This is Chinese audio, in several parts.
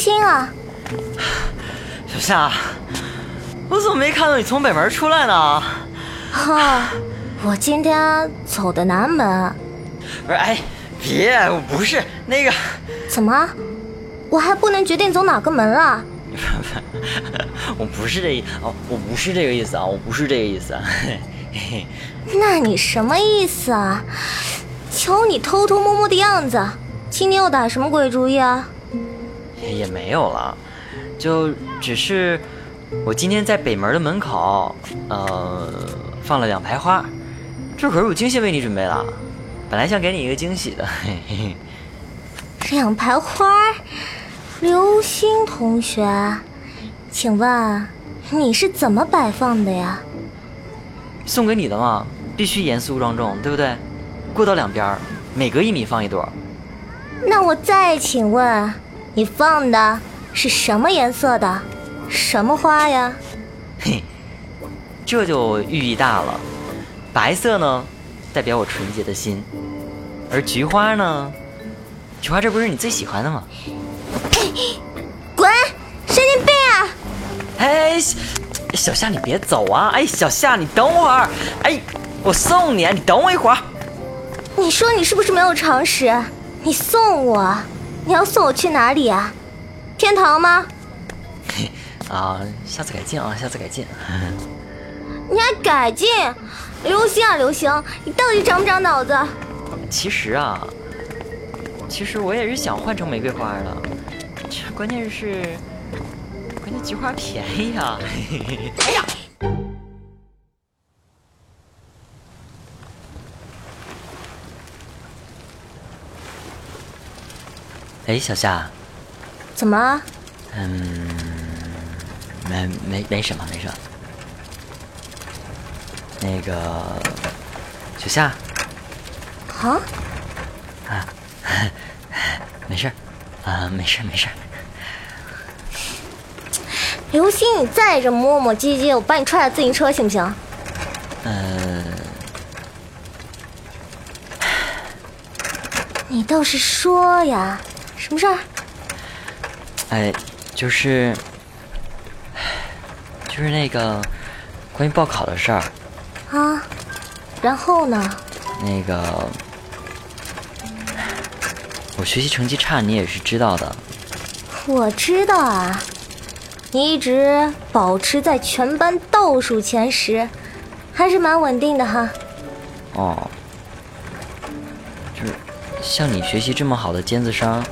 刘星啊，小夏，我怎么没看到你从北门出来呢？哈，我今天走的南门。不是，哎，别，我不是那个。怎么？我还不能决定走哪个门啊？我不是这意哦，我不是这个意思啊，我不是这个意思。那你什么意思啊？瞧你偷偷摸摸的样子，今天又打什么鬼主意啊？也没有了，就只是我今天在北门的门口，呃，放了两排花，这可是我精心为你准备的，本来想给你一个惊喜的。嘿嘿。两排花，刘星同学，请问你是怎么摆放的呀？送给你的嘛，必须严肃庄重，对不对？过道两边，每隔一米放一朵。那我再请问，你放的是什么颜色的？什么花呀？嘿，这就寓意大了。白色呢，代表我纯洁的心，而菊花呢？菊花，这不是你最喜欢的吗？滚！神经病啊！哎，小夏，你别走啊！哎，小夏，你等会儿。哎，我送你，你等我一会儿。你说你是不是没有常识？你送我，你要送我去哪里啊？天堂吗？啊，下次改进啊，下次改进。你还改进？刘星啊，刘星，你到底长不长脑子？其实啊。其实我也是想换成玫瑰花的，这关键是，关键菊花便宜啊。哎呀！哎，小夏，怎么了？嗯，没没没什么，没什么。那个，小夏。啊？啊。没事啊，没事没事。刘星，你再这么磨磨唧唧，我把你踹下自行车行不行？呃，你倒是说呀，什么事儿？哎，就是，就是那个关于报考的事儿。啊，然后呢？那个。我学习成绩差，你也是知道的。我知道啊，你一直保持在全班倒数前十，还是蛮稳定的哈。哦，就是像你学习这么好的尖子生，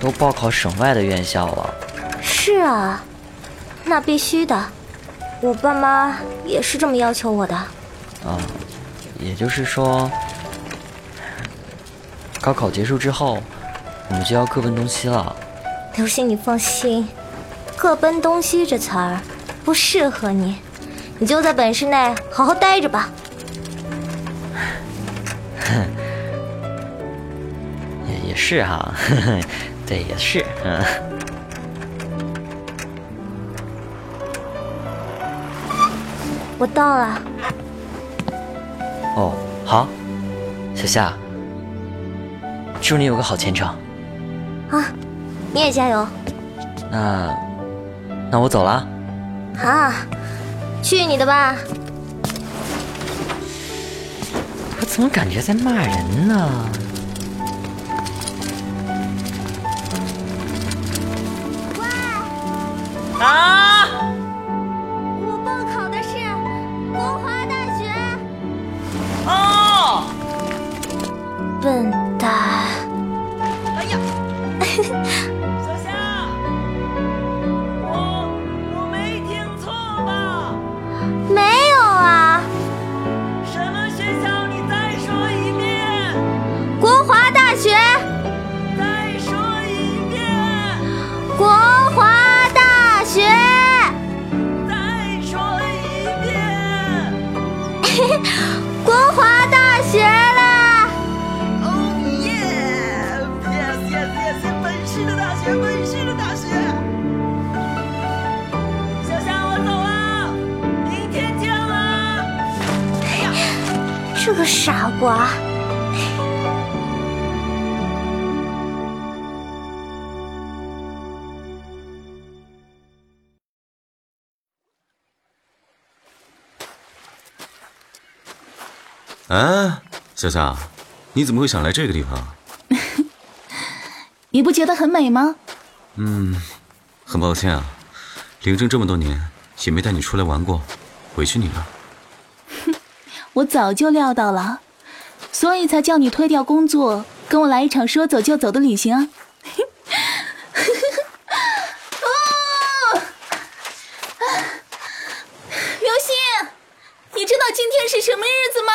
都报考省外的院校了。是啊，那必须的，我爸妈也是这么要求我的。啊，也就是说。高考结束之后，我们就要各奔东西了。刘星，你放心，“各奔东西”这词儿不适合你，你就在本市内好好待着吧。哼，也也是哈，对，也是，嗯。我到了。哦，好，小夏。祝你有个好前程，啊！你也加油。那，那我走了。啊，去你的吧！我怎么感觉在骂人呢？喂！啊！傻瓜哎小夏你怎么会想来这个地方？你不觉得很美吗？嗯很抱歉啊领证这么多年也没带你出来玩过委屈你了。哼，我早就料到了，所以才叫你推掉工作，跟我来一场说走就走的旅行啊。刘星，你知道今天是什么日子吗？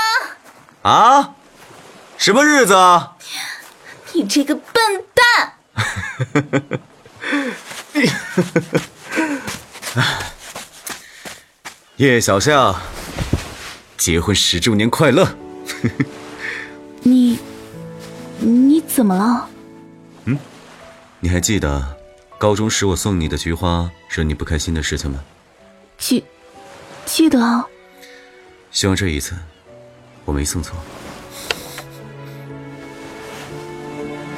啊？什么日子啊？你这个笨蛋！叶小夏，结婚十周年快乐！你，你怎么了？嗯，你还记得高中时我送你的菊花惹你不开心的事情吗？记，记得啊。希望这一次我没送错。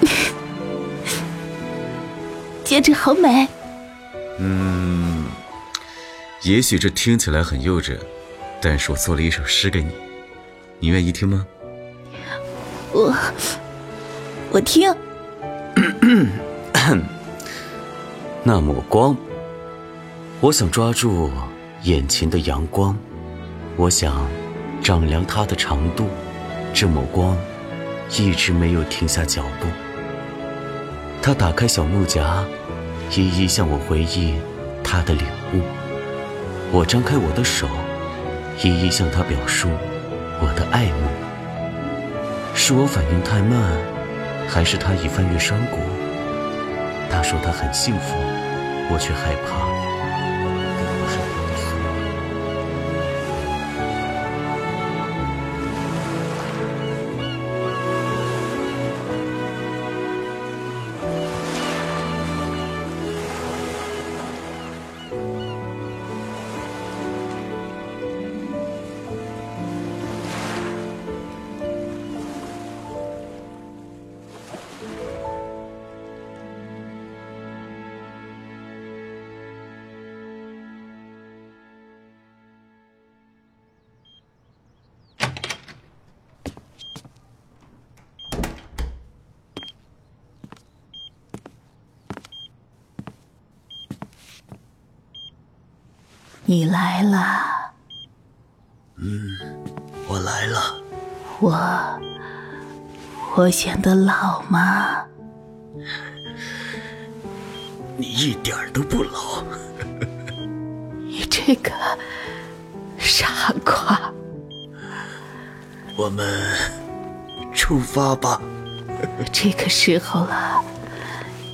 戒指好美。嗯，也许这听起来很幼稚，但是我做了一首诗给你，你愿意听吗？我，我听。那抹光，我想抓住眼前的阳光，我想丈量它的长度。这抹光一直没有停下脚步。他打开小木夹，一一向我回忆他的领悟。我张开我的手，一一向他表述我的爱慕。是我反应太慢，还是他已翻越山谷？他说他很幸福，我却害怕。你来了。嗯，我来了。我，我显得老吗？你一点都不老。你这个傻瓜。我们出发吧。这个时候了，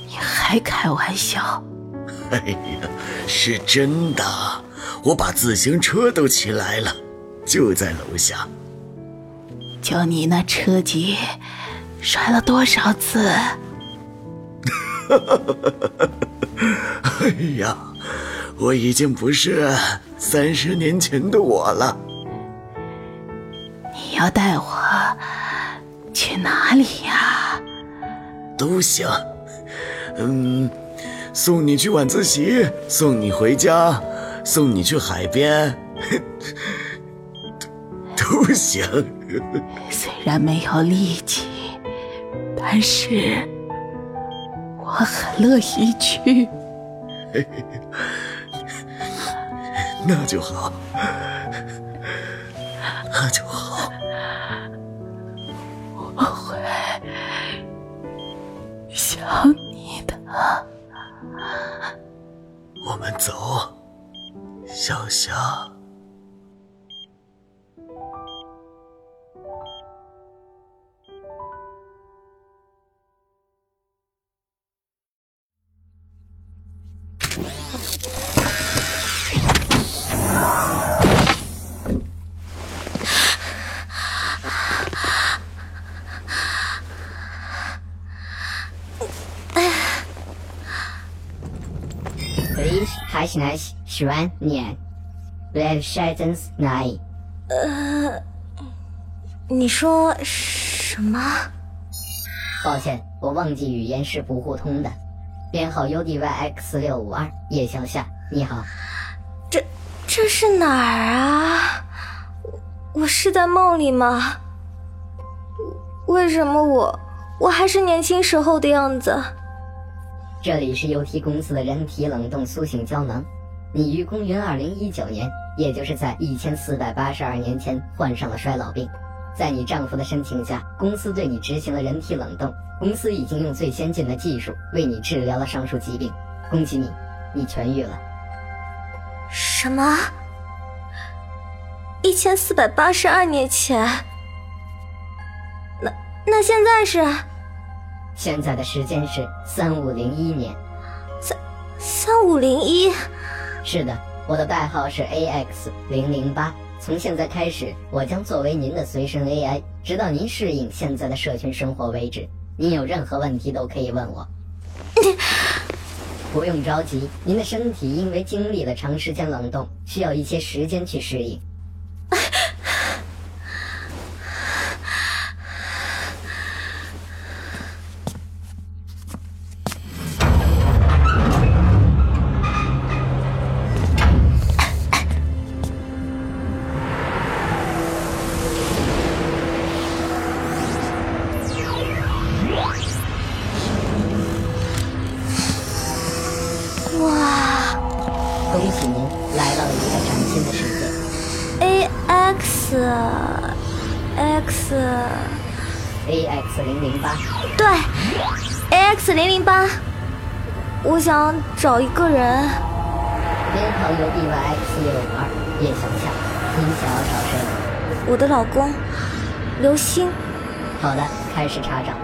你还开玩笑？哎呀，是真的。我把自行车都骑来了，就在楼下。就你那车技，摔了多少次？哎呀，我已经不是三十年前的我了。你要带我去哪里呀？都行。嗯，送你去晚自习，送你回家。送你去海边，都 都行。虽然没有力气，但是我很乐意去。那就好，那就好。我会想你的。我们走。小夏。还是那些十万年，Let shadows lie。呃，你说什么？抱歉，我忘记语言是不互通的。编号 UDYX 六五二，叶小夏，你好。这这是哪儿啊？我是在梦里吗？为什么我我还是年轻时候的样子？这里是 UT 公司的人体冷冻苏醒胶囊。你于公元二零一九年，也就是在一千四百八十二年前患上了衰老病，在你丈夫的申请下，公司对你执行了人体冷冻。公司已经用最先进的技术为你治疗了上述疾病，恭喜你，你痊愈了。什么？一千四百八十二年前？那那现在是？现在的时间是三五零一年。三三五零一？是的，我的代号是 AX 零零八。从现在开始，我将作为您的随身 AI，直到您适应现在的社群生活为止。您有任何问题都可以问我。不用着急，您的身体因为经历了长时间冷冻，需要一些时间去适应。AX 零零八，对，A X 零零八。我想找一个人，编号 UDYX 六五二，叶小夏。您想要找谁？我的老公，刘星。好的，开始查找。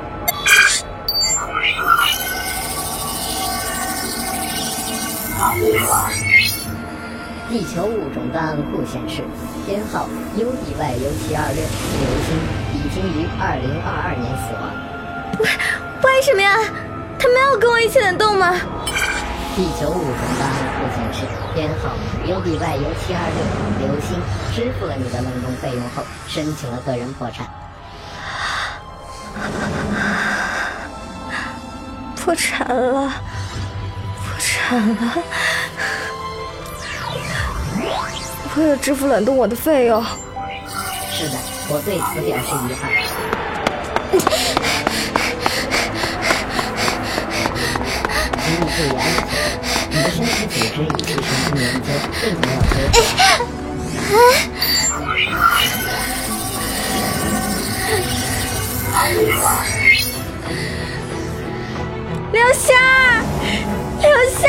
地球物种档案库显示，编号 UDY 六七二六，刘星于二零二二年死亡。为为什么呀？他没有跟我一起冷冻吗？地球物种档案库显示，编号 UDY 六七二六，刘星支付了你的冷冻费用后，申请了个人破产。破产了，破产了。为了支付冷冻我的费用，是的，我对此表示遗憾。请你注意安全，你的身体组织已经连接，并没有接触。刘夏，刘夏，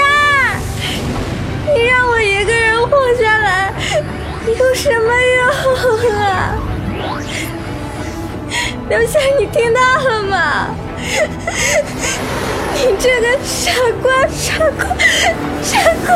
你让我一个人活下来，有什么用啊？刘夏，你听到了吗？你这个傻瓜，傻瓜，傻瓜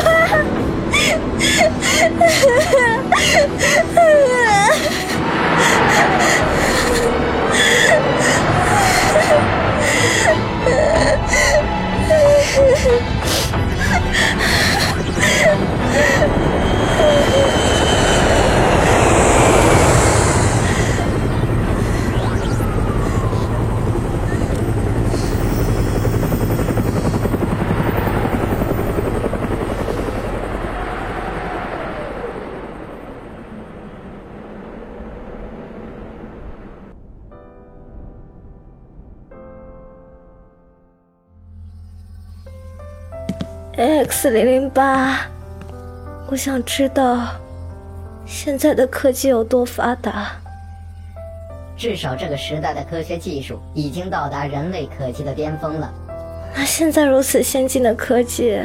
！X 零零八，我想知道现在的科技有多发达。至少这个时代的科学技术已经到达人类可及的巅峰了。那现在如此先进的科技，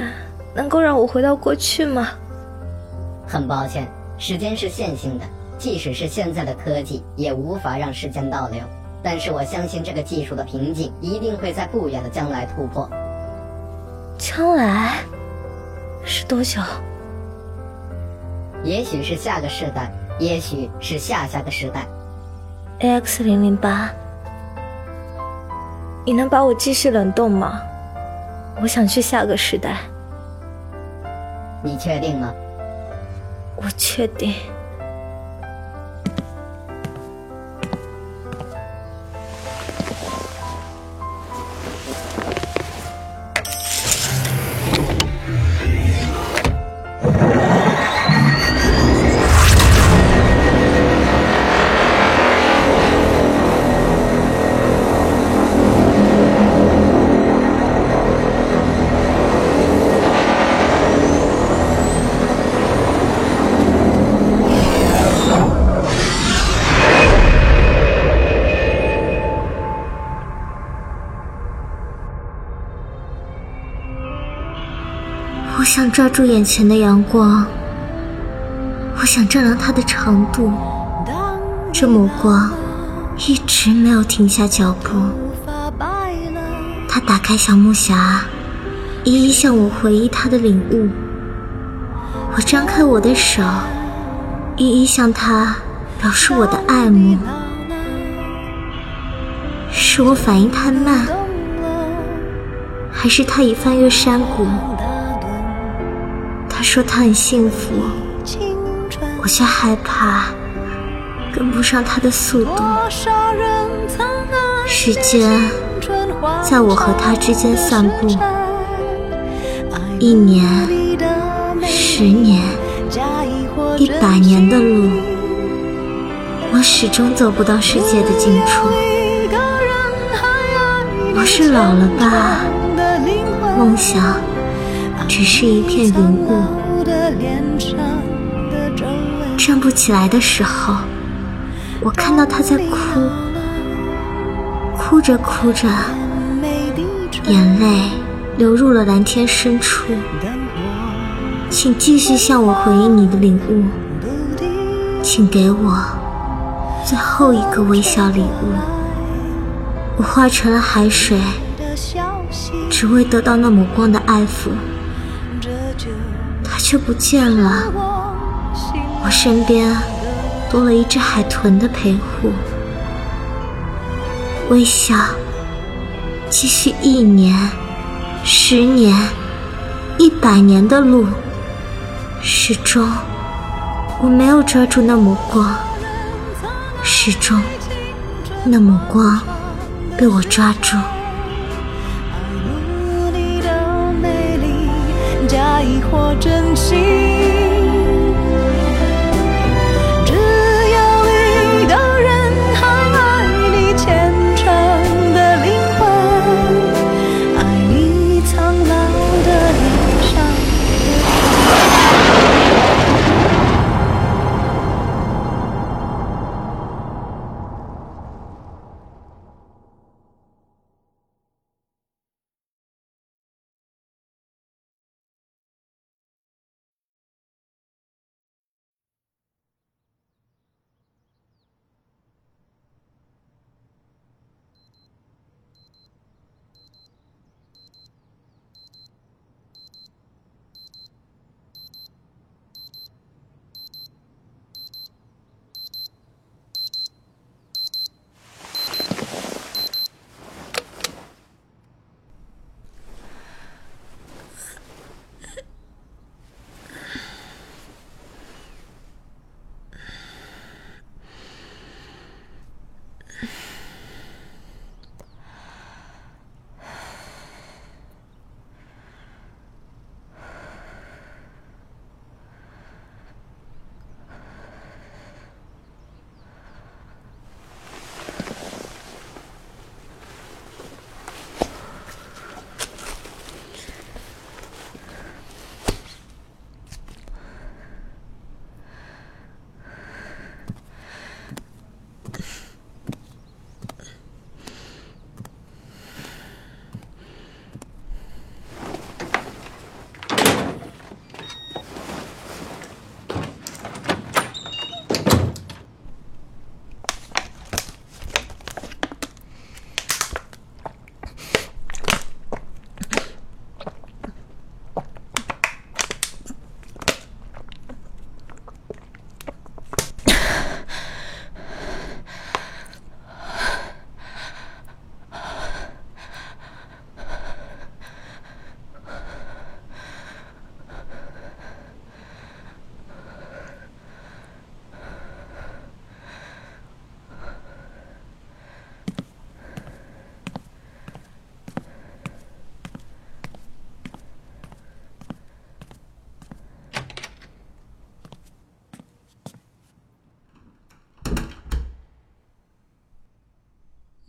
能够让我回到过去吗？很抱歉，时间是线性的，即使是现在的科技，也无法让时间倒流。但是我相信这个技术的瓶颈一定会在不远的将来突破。将来是多久？也许是下个世代，也许是下下个时代。AX 零零八，你能把我继续冷冻吗？我想去下个时代。你确定吗？我确定。想抓住眼前的阳光，我想丈量它的长度。这目光一直没有停下脚步。他打开小木匣，一一向我回忆他的领悟。我张开我的手，一一向他表示我的爱慕。是我反应太慢，还是他已翻越山谷？他说他很幸福，我却害怕跟不上他的速度。时间在我和他之间散步，一年、十年、一百年的路，我始终走不到世界的尽处。我是老了吧？梦想只是一片云雾。站不起来的时候，我看到他在哭，哭着哭着，眼泪流入了蓝天深处。请继续向我回忆你的领悟，请给我最后一个微笑礼物。我化成了海水，只为得到那抹光的爱抚，却不见了。我身边多了一只海豚的陪护。微笑，继续一年、十年、一百年的路，始终我没有抓住那抹光，始终那抹光。被我抓住。假意或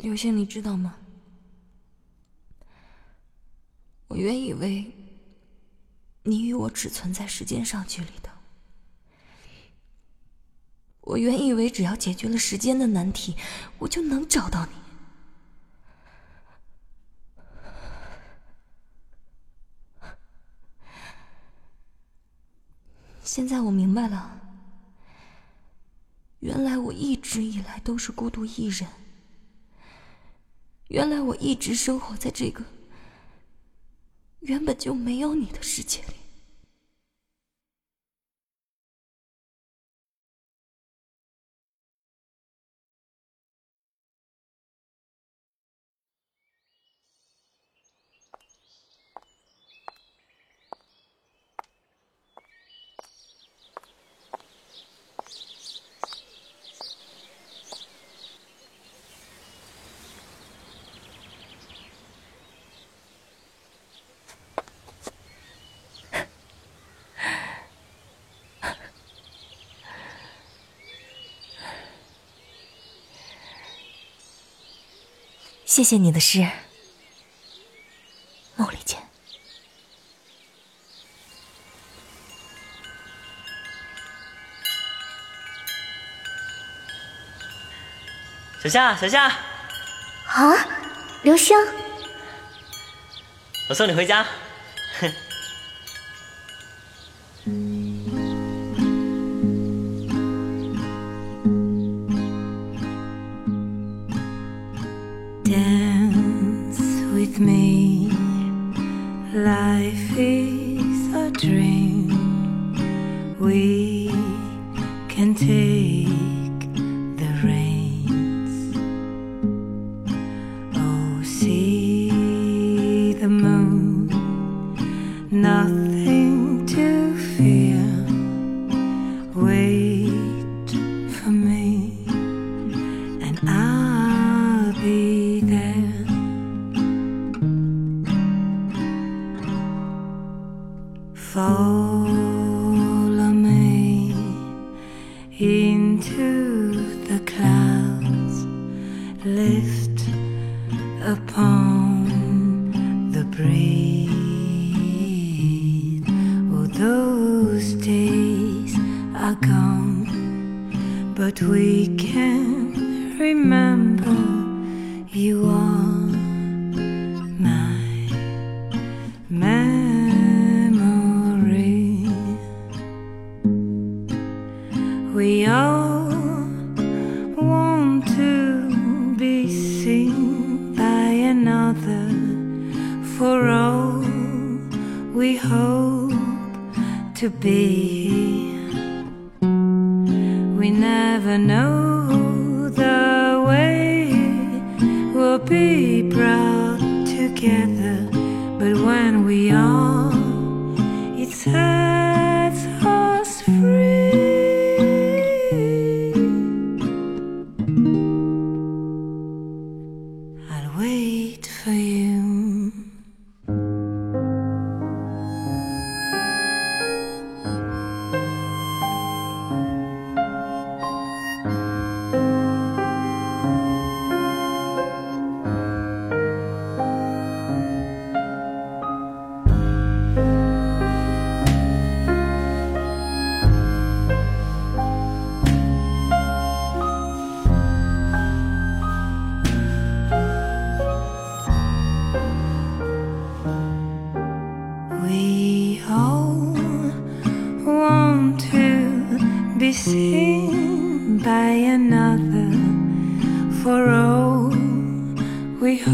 刘星，你知道吗？我原以为你与我只存在时间上距离的，我原以为只要解决了时间的难题，我就能找到你。现在我明白了，原来我一直以来都是孤独一人，原来我一直生活在这个原本就没有你的世界里。谢谢你的诗，梦里见。小夏，小夏，啊，刘星，我送你回家。Life is a dream. We can take those days are gone but we can remember you are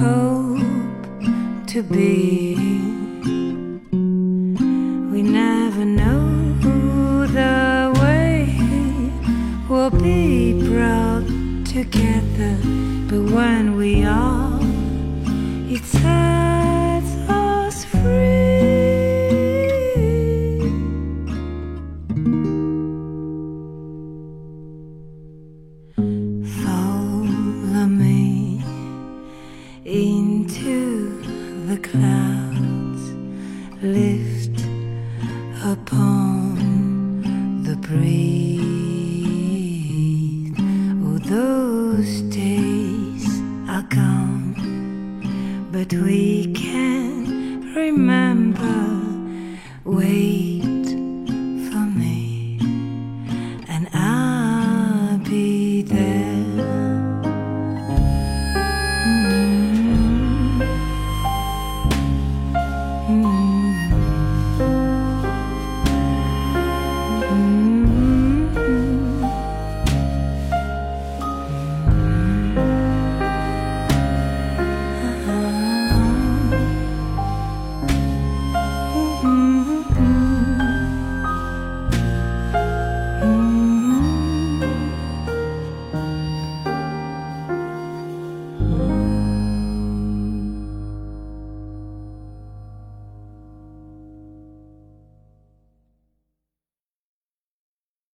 hope to be. We never know the way we'll be brought together, but when we are, it's sets wait.